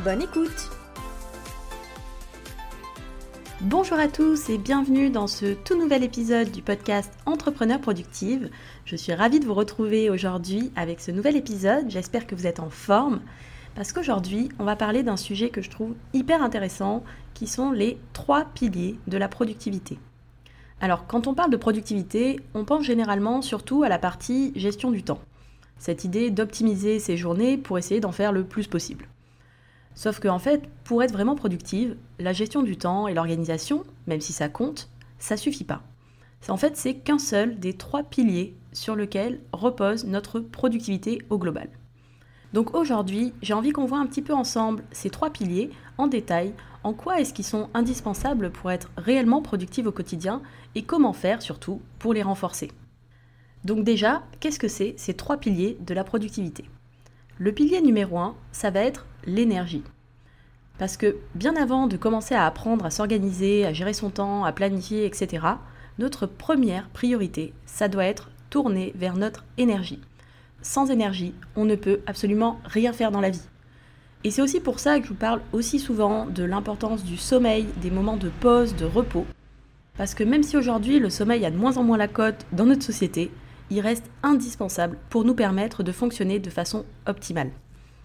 Bonne écoute Bonjour à tous et bienvenue dans ce tout nouvel épisode du podcast Entrepreneur Productive. Je suis ravie de vous retrouver aujourd'hui avec ce nouvel épisode. J'espère que vous êtes en forme parce qu'aujourd'hui, on va parler d'un sujet que je trouve hyper intéressant qui sont les trois piliers de la productivité. Alors, quand on parle de productivité, on pense généralement surtout à la partie gestion du temps cette idée d'optimiser ses journées pour essayer d'en faire le plus possible. Sauf qu'en en fait, pour être vraiment productive, la gestion du temps et l'organisation, même si ça compte, ça suffit pas. En fait, c'est qu'un seul des trois piliers sur lesquels repose notre productivité au global. Donc aujourd'hui, j'ai envie qu'on voit un petit peu ensemble ces trois piliers en détail, en quoi est-ce qu'ils sont indispensables pour être réellement productifs au quotidien et comment faire surtout pour les renforcer. Donc déjà, qu'est-ce que c'est ces trois piliers de la productivité? Le pilier numéro un, ça va être l'énergie. Parce que bien avant de commencer à apprendre à s'organiser, à gérer son temps, à planifier, etc., notre première priorité, ça doit être tourner vers notre énergie. Sans énergie, on ne peut absolument rien faire dans la vie. Et c'est aussi pour ça que je vous parle aussi souvent de l'importance du sommeil, des moments de pause, de repos. Parce que même si aujourd'hui le sommeil a de moins en moins la cote dans notre société, il reste indispensable pour nous permettre de fonctionner de façon optimale.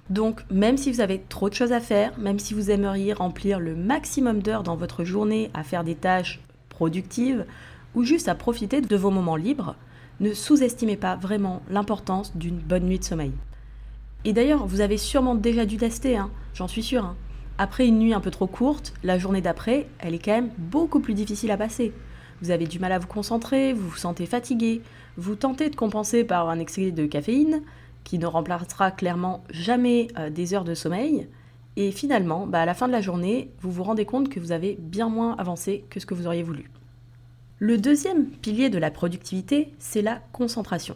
Donc, même si vous avez trop de choses à faire, même si vous aimeriez remplir le maximum d'heures dans votre journée à faire des tâches productives ou juste à profiter de vos moments libres, ne sous-estimez pas vraiment l'importance d'une bonne nuit de sommeil. Et d'ailleurs, vous avez sûrement déjà dû tester, hein, j'en suis sûre. Hein. Après une nuit un peu trop courte, la journée d'après, elle est quand même beaucoup plus difficile à passer. Vous avez du mal à vous concentrer, vous vous sentez fatigué, vous tentez de compenser par un excès de caféine, qui ne remplacera clairement jamais euh, des heures de sommeil, et finalement, bah, à la fin de la journée, vous vous rendez compte que vous avez bien moins avancé que ce que vous auriez voulu. Le deuxième pilier de la productivité, c'est la concentration.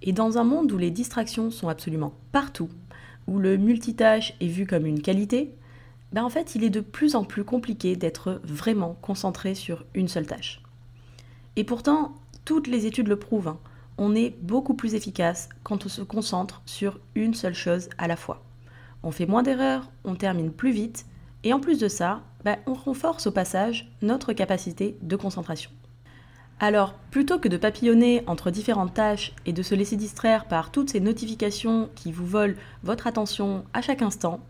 Et dans un monde où les distractions sont absolument partout, où le multitâche est vu comme une qualité, bah, en fait, il est de plus en plus compliqué d'être vraiment concentré sur une seule tâche. Et pourtant, toutes les études le prouvent, hein. On est beaucoup plus efficace quand on se concentre sur une seule chose à la fois. On fait moins d'erreurs, on termine plus vite, et en plus de ça, bah, on renforce au passage notre capacité de concentration. Alors, plutôt que de papillonner entre différentes tâches et de se laisser distraire par toutes ces notifications qui vous volent votre attention à chaque instant,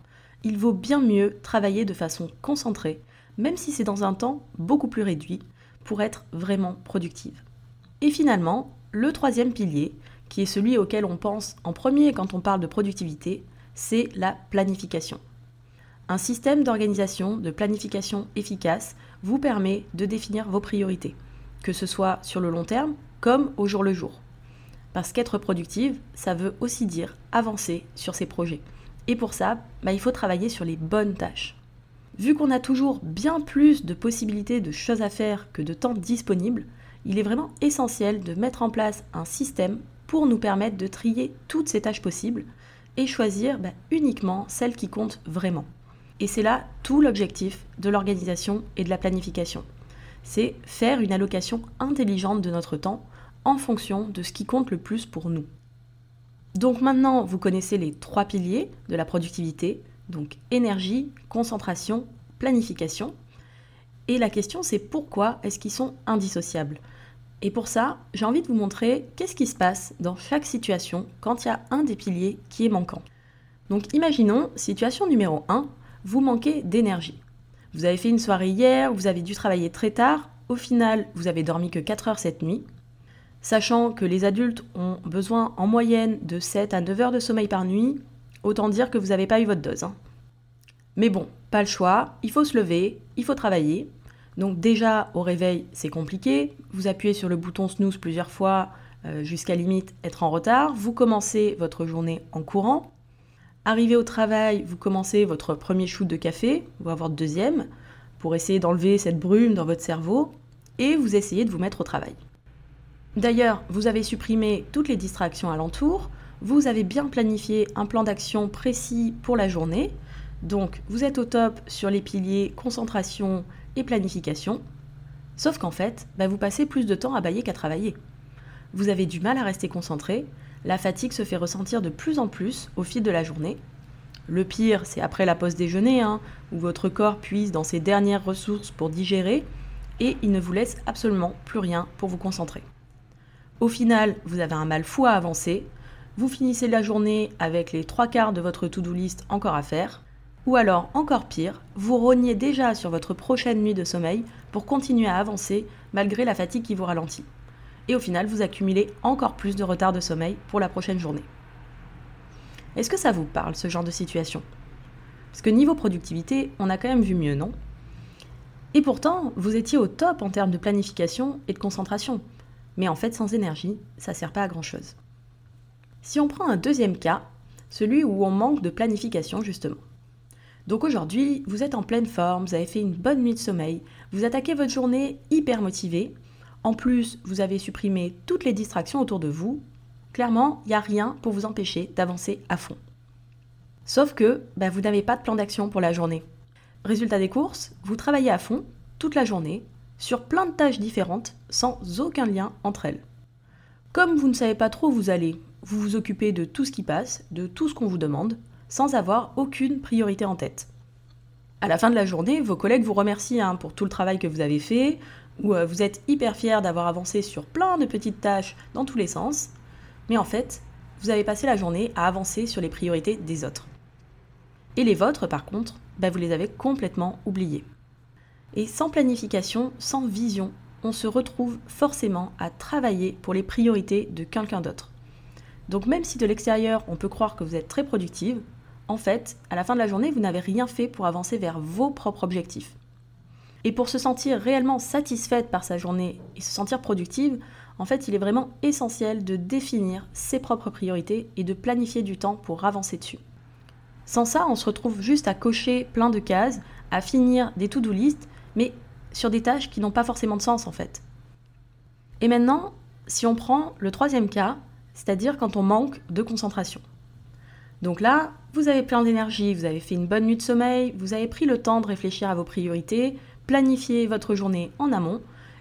il vaut bien mieux travailler de façon concentrée, même si c'est dans un temps beaucoup plus réduit, pour être vraiment productive. Et finalement, le troisième pilier, qui est celui auquel on pense en premier quand on parle de productivité, c'est la planification. Un système d'organisation, de planification efficace vous permet de définir vos priorités, que ce soit sur le long terme comme au jour le jour. Parce qu'être productive, ça veut aussi dire avancer sur ses projets. Et pour ça, bah, il faut travailler sur les bonnes tâches. Vu qu'on a toujours bien plus de possibilités de choses à faire que de temps disponible, il est vraiment essentiel de mettre en place un système pour nous permettre de trier toutes ces tâches possibles et choisir bah, uniquement celles qui comptent vraiment. Et c'est là tout l'objectif de l'organisation et de la planification. C'est faire une allocation intelligente de notre temps en fonction de ce qui compte le plus pour nous. Donc maintenant, vous connaissez les trois piliers de la productivité, donc énergie, concentration, planification. Et la question c'est pourquoi est-ce qu'ils sont indissociables? Et pour ça, j'ai envie de vous montrer qu'est-ce qui se passe dans chaque situation quand il y a un des piliers qui est manquant. Donc imaginons, situation numéro 1, vous manquez d'énergie. Vous avez fait une soirée hier, vous avez dû travailler très tard, au final vous avez dormi que 4 heures cette nuit. Sachant que les adultes ont besoin en moyenne de 7 à 9 heures de sommeil par nuit, autant dire que vous n'avez pas eu votre dose. Hein. Mais bon, pas le choix, il faut se lever, il faut travailler. Donc déjà, au réveil, c'est compliqué. Vous appuyez sur le bouton snooze plusieurs fois euh, jusqu'à limite être en retard. Vous commencez votre journée en courant. Arrivé au travail, vous commencez votre premier shoot de café, ou votre deuxième, pour essayer d'enlever cette brume dans votre cerveau, et vous essayez de vous mettre au travail. D'ailleurs, vous avez supprimé toutes les distractions alentour, vous avez bien planifié un plan d'action précis pour la journée, donc vous êtes au top sur les piliers concentration et planification, sauf qu'en fait, bah, vous passez plus de temps à bailler qu'à travailler. Vous avez du mal à rester concentré, la fatigue se fait ressentir de plus en plus au fil de la journée. Le pire, c'est après la pause déjeuner, hein, où votre corps puise dans ses dernières ressources pour digérer, et il ne vous laisse absolument plus rien pour vous concentrer. Au final, vous avez un mal fou à avancer, vous finissez la journée avec les trois quarts de votre to-do list encore à faire, ou alors, encore pire, vous rognez déjà sur votre prochaine nuit de sommeil pour continuer à avancer malgré la fatigue qui vous ralentit. Et au final, vous accumulez encore plus de retard de sommeil pour la prochaine journée. Est-ce que ça vous parle, ce genre de situation? Parce que niveau productivité, on a quand même vu mieux, non? Et pourtant, vous étiez au top en termes de planification et de concentration. Mais en fait, sans énergie, ça ne sert pas à grand-chose. Si on prend un deuxième cas, celui où on manque de planification justement. Donc aujourd'hui, vous êtes en pleine forme, vous avez fait une bonne nuit de sommeil, vous attaquez votre journée hyper motivé. En plus, vous avez supprimé toutes les distractions autour de vous. Clairement, il n'y a rien pour vous empêcher d'avancer à fond. Sauf que bah, vous n'avez pas de plan d'action pour la journée. Résultat des courses, vous travaillez à fond toute la journée sur plein de tâches différentes sans aucun lien entre elles. Comme vous ne savez pas trop où vous allez, vous vous occupez de tout ce qui passe, de tout ce qu'on vous demande, sans avoir aucune priorité en tête. À la fin de la journée, vos collègues vous remercient hein, pour tout le travail que vous avez fait, ou euh, vous êtes hyper fier d'avoir avancé sur plein de petites tâches dans tous les sens, mais en fait, vous avez passé la journée à avancer sur les priorités des autres. Et les vôtres, par contre, bah, vous les avez complètement oubliées. Et sans planification, sans vision, on se retrouve forcément à travailler pour les priorités de quelqu'un d'autre. Donc même si de l'extérieur on peut croire que vous êtes très productive, en fait, à la fin de la journée, vous n'avez rien fait pour avancer vers vos propres objectifs. Et pour se sentir réellement satisfaite par sa journée et se sentir productive, en fait, il est vraiment essentiel de définir ses propres priorités et de planifier du temps pour avancer dessus. Sans ça, on se retrouve juste à cocher plein de cases, à finir des to-do list, mais sur des tâches qui n'ont pas forcément de sens en fait. Et maintenant, si on prend le troisième cas, c'est-à-dire quand on manque de concentration. Donc là, vous avez plein d'énergie, vous avez fait une bonne nuit de sommeil, vous avez pris le temps de réfléchir à vos priorités, planifier votre journée en amont,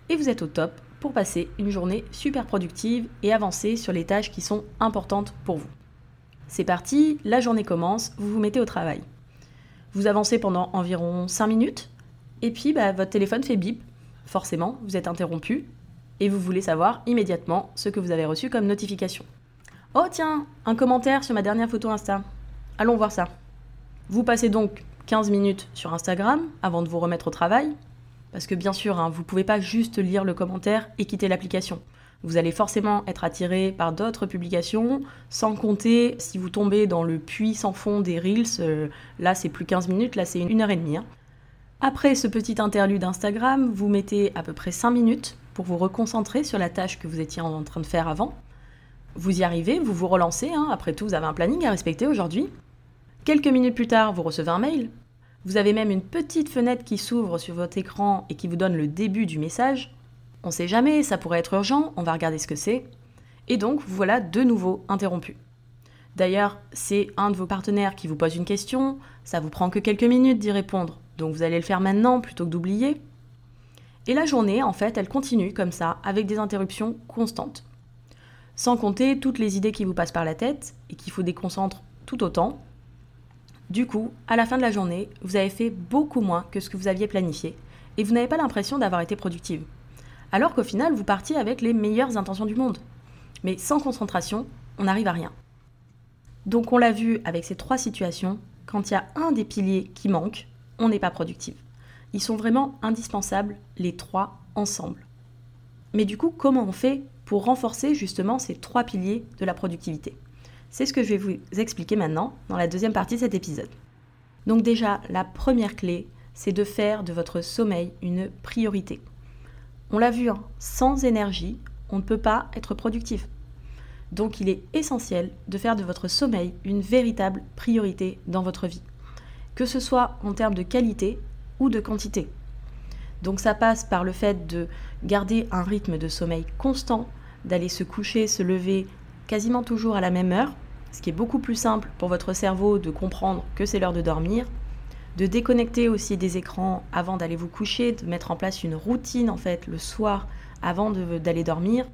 et vous êtes au top pour passer une journée super productive et avancer sur les tâches qui sont importantes pour vous. C'est parti, la journée commence, vous vous mettez au travail. Vous avancez pendant environ 5 minutes, et puis bah, votre téléphone fait bip. Forcément, vous êtes interrompu, et vous voulez savoir immédiatement ce que vous avez reçu comme notification. Oh tiens, un commentaire sur ma dernière photo Insta. Allons voir ça. Vous passez donc 15 minutes sur Instagram avant de vous remettre au travail. Parce que bien sûr, hein, vous ne pouvez pas juste lire le commentaire et quitter l'application. Vous allez forcément être attiré par d'autres publications, sans compter si vous tombez dans le puits sans fond des Reels, euh, là c'est plus 15 minutes, là c'est une heure et demie. Hein. Après ce petit interlude Instagram, vous mettez à peu près 5 minutes pour vous reconcentrer sur la tâche que vous étiez en train de faire avant. Vous y arrivez, vous vous relancez, hein. après tout, vous avez un planning à respecter aujourd'hui. Quelques minutes plus tard, vous recevez un mail. Vous avez même une petite fenêtre qui s'ouvre sur votre écran et qui vous donne le début du message. On sait jamais, ça pourrait être urgent, on va regarder ce que c'est. Et donc, vous voilà de nouveau interrompu. D'ailleurs, c'est un de vos partenaires qui vous pose une question, ça vous prend que quelques minutes d'y répondre, donc vous allez le faire maintenant plutôt que d'oublier. Et la journée, en fait, elle continue comme ça, avec des interruptions constantes. Sans compter toutes les idées qui vous passent par la tête et qu'il faut déconcentrer tout autant. Du coup, à la fin de la journée, vous avez fait beaucoup moins que ce que vous aviez planifié et vous n'avez pas l'impression d'avoir été productive. Alors qu'au final, vous partiez avec les meilleures intentions du monde. Mais sans concentration, on n'arrive à rien. Donc on l'a vu avec ces trois situations, quand il y a un des piliers qui manque, on n'est pas productive. Ils sont vraiment indispensables, les trois ensemble. Mais du coup, comment on fait pour renforcer justement ces trois piliers de la productivité? C'est ce que je vais vous expliquer maintenant dans la deuxième partie de cet épisode. Donc déjà, la première clé, c'est de faire de votre sommeil une priorité. On l'a vu, hein, sans énergie, on ne peut pas être productif. Donc il est essentiel de faire de votre sommeil une véritable priorité dans votre vie, que ce soit en termes de qualité ou de quantité. Donc ça passe par le fait de garder un rythme de sommeil constant, d'aller se coucher, se lever quasiment toujours à la même heure, ce qui est beaucoup plus simple pour votre cerveau de comprendre que c'est l'heure de dormir, de déconnecter aussi des écrans avant d'aller vous coucher, de mettre en place une routine en fait le soir avant d'aller dormir,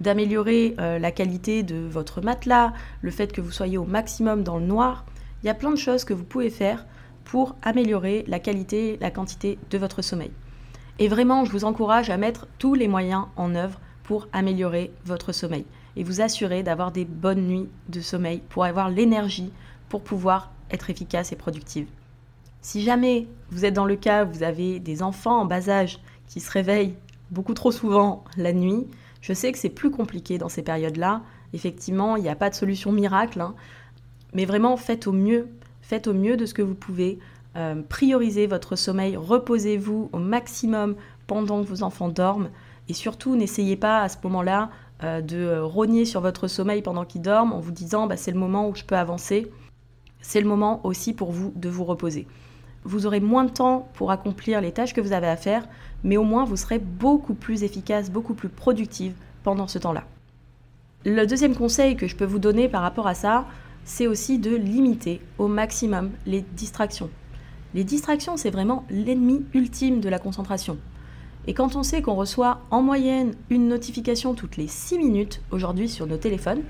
d'améliorer euh, la qualité de votre matelas, le fait que vous soyez au maximum dans le noir. Il y a plein de choses que vous pouvez faire pour améliorer la qualité, la quantité de votre sommeil. Et vraiment, je vous encourage à mettre tous les moyens en œuvre pour améliorer votre sommeil et vous assurer d'avoir des bonnes nuits de sommeil pour avoir l'énergie pour pouvoir être efficace et productive. Si jamais vous êtes dans le cas où vous avez des enfants en bas âge qui se réveillent beaucoup trop souvent la nuit, je sais que c'est plus compliqué dans ces périodes-là. Effectivement, il n'y a pas de solution miracle, hein. mais vraiment faites au mieux, faites au mieux de ce que vous pouvez. Euh, priorisez votre sommeil, reposez-vous au maximum pendant que vos enfants dorment, et surtout n'essayez pas à ce moment-là euh, de rogner sur votre sommeil pendant qu'ils dorment en vous disant bah, c'est le moment où je peux avancer. C'est le moment aussi pour vous de vous reposer. Vous aurez moins de temps pour accomplir les tâches que vous avez à faire, mais au moins vous serez beaucoup plus efficace, beaucoup plus productive pendant ce temps-là. Le deuxième conseil que je peux vous donner par rapport à ça, c'est aussi de limiter au maximum les distractions. Les distractions, c'est vraiment l'ennemi ultime de la concentration. Et quand on sait qu'on reçoit en moyenne une notification toutes les 6 minutes aujourd'hui sur nos téléphones,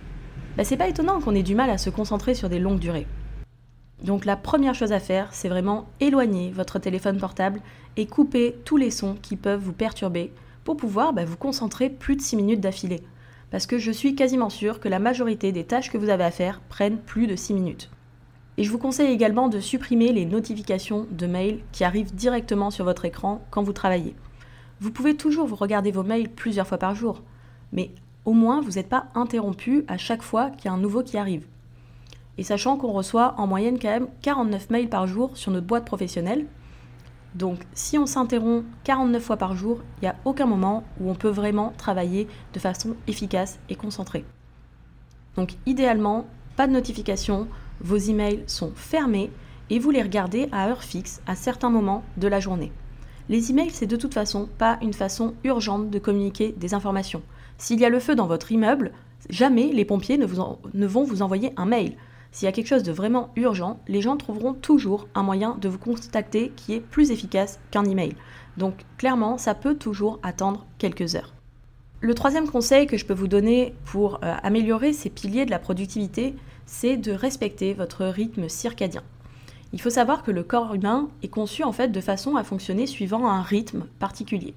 bah c'est pas étonnant qu'on ait du mal à se concentrer sur des longues durées. Donc la première chose à faire, c'est vraiment éloigner votre téléphone portable et couper tous les sons qui peuvent vous perturber pour pouvoir bah, vous concentrer plus de 6 minutes d'affilée. Parce que je suis quasiment sûre que la majorité des tâches que vous avez à faire prennent plus de 6 minutes. Et je vous conseille également de supprimer les notifications de mails qui arrivent directement sur votre écran quand vous travaillez. Vous pouvez toujours vous regarder vos mails plusieurs fois par jour, mais au moins vous n'êtes pas interrompu à chaque fois qu'il y a un nouveau qui arrive. Et sachant qu'on reçoit en moyenne quand même 49 mails par jour sur notre boîte professionnelle, donc si on s'interrompt 49 fois par jour, il n'y a aucun moment où on peut vraiment travailler de façon efficace et concentrée. Donc idéalement, pas de notification, vos emails sont fermés et vous les regardez à heure fixe à certains moments de la journée. Les emails, c'est de toute façon pas une façon urgente de communiquer des informations. S'il y a le feu dans votre immeuble, jamais les pompiers ne, vont vous envoyer un mail. S'il y a quelque chose de vraiment urgent, les gens trouveront toujours un moyen de vous contacter qui est plus efficace qu'un email. Donc clairement, ça peut toujours attendre quelques heures. Le troisième conseil que je peux vous donner pour euh, améliorer ces piliers de la productivité, c'est de respecter votre rythme circadien. Il faut savoir que le corps humain est conçu en fait de façon à fonctionner suivant un rythme particulier.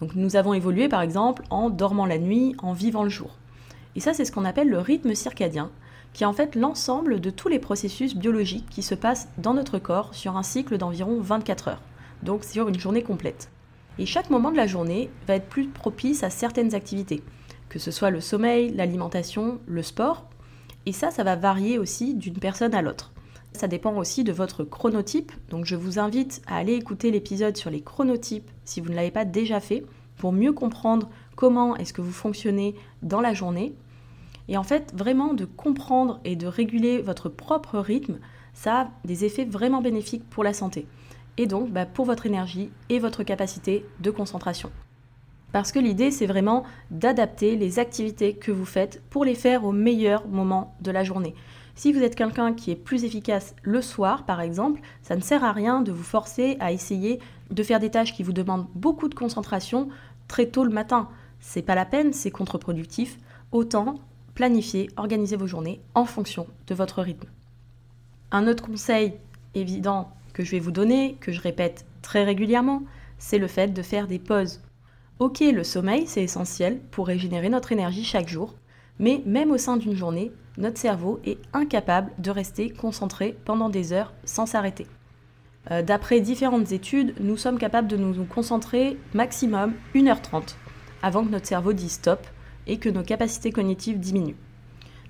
Donc nous avons évolué par exemple en dormant la nuit, en vivant le jour. Et ça c'est ce qu'on appelle le rythme circadien, qui est en fait l'ensemble de tous les processus biologiques qui se passent dans notre corps sur un cycle d'environ 24 heures, donc sur une journée complète. Et chaque moment de la journée va être plus propice à certaines activités, que ce soit le sommeil, l'alimentation, le sport, et ça, ça va varier aussi d'une personne à l'autre. Ça dépend aussi de votre chronotype, donc je vous invite à aller écouter l'épisode sur les chronotypes si vous ne l'avez pas déjà fait, pour mieux comprendre comment est-ce que vous fonctionnez dans la journée. Et en fait, vraiment de comprendre et de réguler votre propre rythme, ça a des effets vraiment bénéfiques pour la santé. Et donc bah, pour votre énergie et votre capacité de concentration. Parce que l'idée, c'est vraiment d'adapter les activités que vous faites pour les faire au meilleur moment de la journée. Si vous êtes quelqu'un qui est plus efficace le soir, par exemple, ça ne sert à rien de vous forcer à essayer de faire des tâches qui vous demandent beaucoup de concentration très tôt le matin. C'est pas la peine, c'est contre-productif. Autant planifier, organiser vos journées en fonction de votre rythme. Un autre conseil évident que je vais vous donner, que je répète très régulièrement, c'est le fait de faire des pauses. Ok, le sommeil, c'est essentiel pour régénérer notre énergie chaque jour, mais même au sein d'une journée, notre cerveau est incapable de rester concentré pendant des heures sans s'arrêter. Euh, d'après différentes études, nous sommes capables de nous concentrer maximum 1h30 avant que notre cerveau dise stop et que nos capacités cognitives diminuent.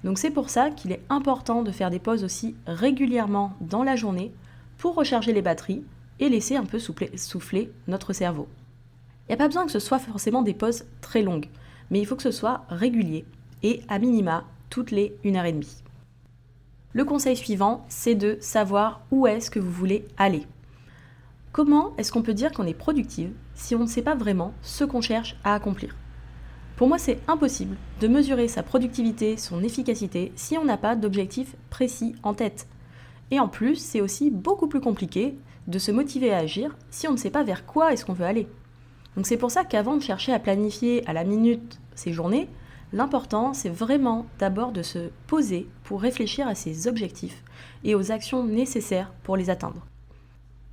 Donc c'est pour ça qu'il est important de faire des pauses aussi régulièrement dans la journée pour recharger les batteries et laisser un peu souffler notre cerveau. Il n'y a pas besoin que ce soit forcément des pauses très longues, mais il faut que ce soit régulier et à minima toutes les 1h30. Le conseil suivant, c'est de savoir où est-ce que vous voulez aller. Comment est-ce qu'on peut dire qu'on est productive si on ne sait pas vraiment ce qu'on cherche à accomplir? Pour moi, c'est impossible de mesurer sa productivité, son efficacité, si on n'a pas d'objectif précis en tête. Et en plus, c'est aussi beaucoup plus compliqué de se motiver à agir si on ne sait pas vers quoi est-ce qu'on veut aller. Donc c'est pour ça qu'avant de chercher à planifier à la minute ses journées, l'important c'est vraiment d'abord de se poser pour réfléchir à ses objectifs et aux actions nécessaires pour les atteindre.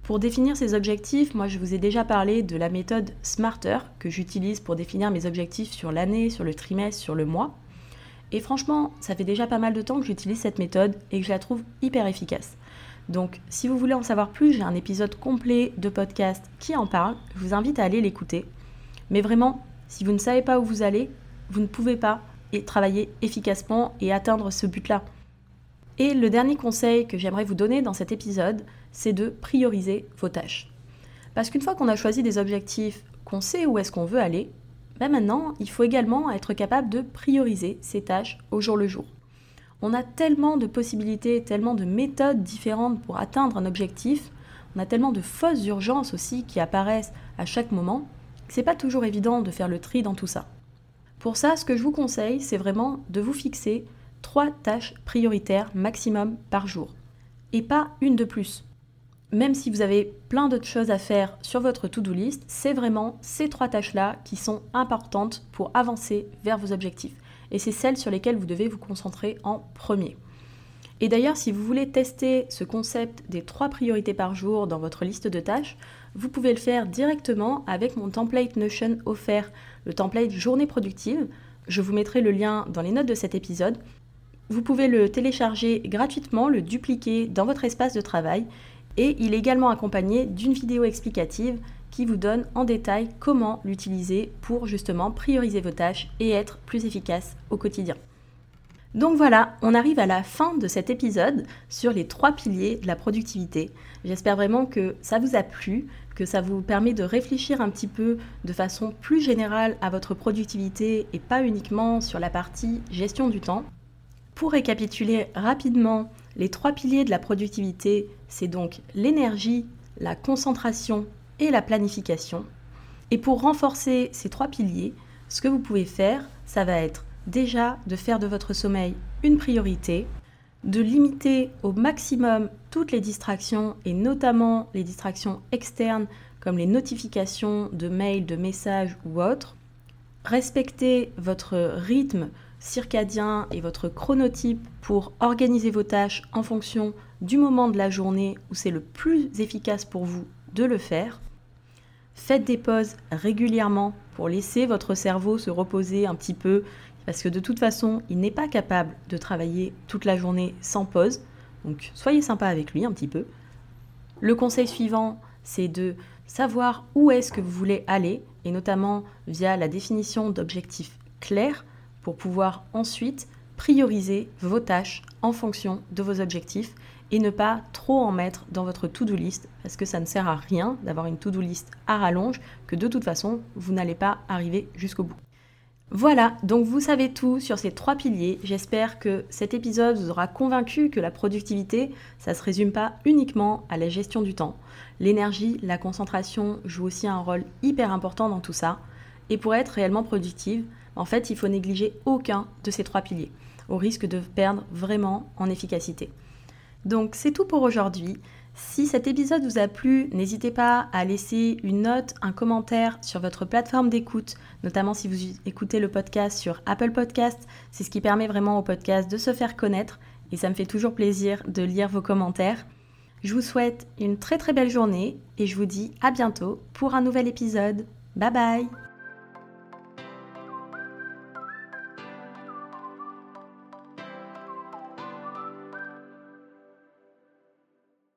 Pour définir ces objectifs, moi je vous ai déjà parlé de la méthode Smarter que j'utilise pour définir mes objectifs sur l'année, sur le trimestre, sur le mois. Et franchement, ça fait déjà pas mal de temps que j'utilise cette méthode et que je la trouve hyper efficace. Donc, si vous voulez en savoir plus, j'ai un épisode complet de podcast qui en parle. Je vous invite à aller l'écouter. Mais vraiment, si vous ne savez pas où vous allez, vous ne pouvez pas travailler efficacement et atteindre ce but-là. Et le dernier conseil que j'aimerais vous donner dans cet épisode, c'est de prioriser vos tâches. Parce qu'une fois qu'on a choisi des objectifs, qu'on sait où est-ce qu'on veut aller, ben maintenant, il faut également être capable de prioriser ces tâches au jour le jour. On a tellement de possibilités, tellement de méthodes différentes pour atteindre un objectif. On a tellement de fausses urgences aussi qui apparaissent à chaque moment que c'est pas toujours évident de faire le tri dans tout ça. Pour ça, ce que je vous conseille, c'est vraiment de vous fixer trois tâches prioritaires maximum par jour et pas une de plus. Même si vous avez plein d'autres choses à faire sur votre to-do list, c'est vraiment ces trois tâches-là qui sont importantes pour avancer vers vos objectifs et c'est celles sur lesquelles vous devez vous concentrer en premier. Et d'ailleurs, si vous voulez tester ce concept des trois priorités par jour dans votre liste de tâches, vous pouvez le faire directement avec mon template Notion offert, le template journée productive. Je vous mettrai le lien dans les notes de cet épisode. Vous pouvez le télécharger gratuitement, le dupliquer dans votre espace de travail et il est également accompagné d'une vidéo explicative qui vous donne en détail comment l'utiliser pour justement prioriser vos tâches et être plus efficace au quotidien. Donc voilà, on arrive à la fin de cet épisode sur les trois piliers de la productivité. J'espère vraiment que ça vous a plu, que ça vous permet de réfléchir un petit peu de façon plus générale à votre productivité et pas uniquement sur la partie gestion du temps. Pour récapituler rapidement, les trois piliers de la productivité, c'est donc l'énergie, la concentration et la planification. Et pour renforcer ces trois piliers, ce que vous pouvez faire, ça va être déjà de faire de votre sommeil une priorité, de limiter au maximum toutes les distractions et notamment les distractions externes comme les notifications de mails, de messages ou autres, respecter votre rythme circadien et votre chronotype pour organiser vos tâches en fonction du moment de la journée où c'est le plus efficace pour vous de le faire, Faites des pauses régulièrement pour laisser votre cerveau se reposer un petit peu, parce que de toute façon, il n'est pas capable de travailler toute la journée sans pause. Donc soyez sympa avec lui un petit peu. Le conseil suivant, c'est de savoir où est-ce que vous voulez aller, et notamment via la définition d'objectifs clairs, pour pouvoir ensuite prioriser vos tâches en fonction de vos objectifs et ne pas trop en mettre dans votre to-do list parce que ça ne sert à rien d'avoir une to-do list à rallonge que de toute façon vous n'allez pas arriver jusqu'au bout. Voilà, donc vous savez tout sur ces trois piliers. J'espère que cet épisode vous aura convaincu que la productivité, ça ne se résume pas uniquement à la gestion du temps. L'énergie, la concentration jouent aussi un rôle hyper important dans tout ça. Et pour être réellement productive, en fait, il faut négliger aucun de ces trois piliers, au risque de perdre vraiment en efficacité. Donc c'est tout pour aujourd'hui. Si cet épisode vous a plu, n'hésitez pas à laisser une note, un commentaire sur votre plateforme d'écoute, notamment si vous écoutez le podcast sur Apple Podcast. C'est ce qui permet vraiment au podcast de se faire connaître et ça me fait toujours plaisir de lire vos commentaires. Je vous souhaite une très très belle journée et je vous dis à bientôt pour un nouvel épisode. Bye bye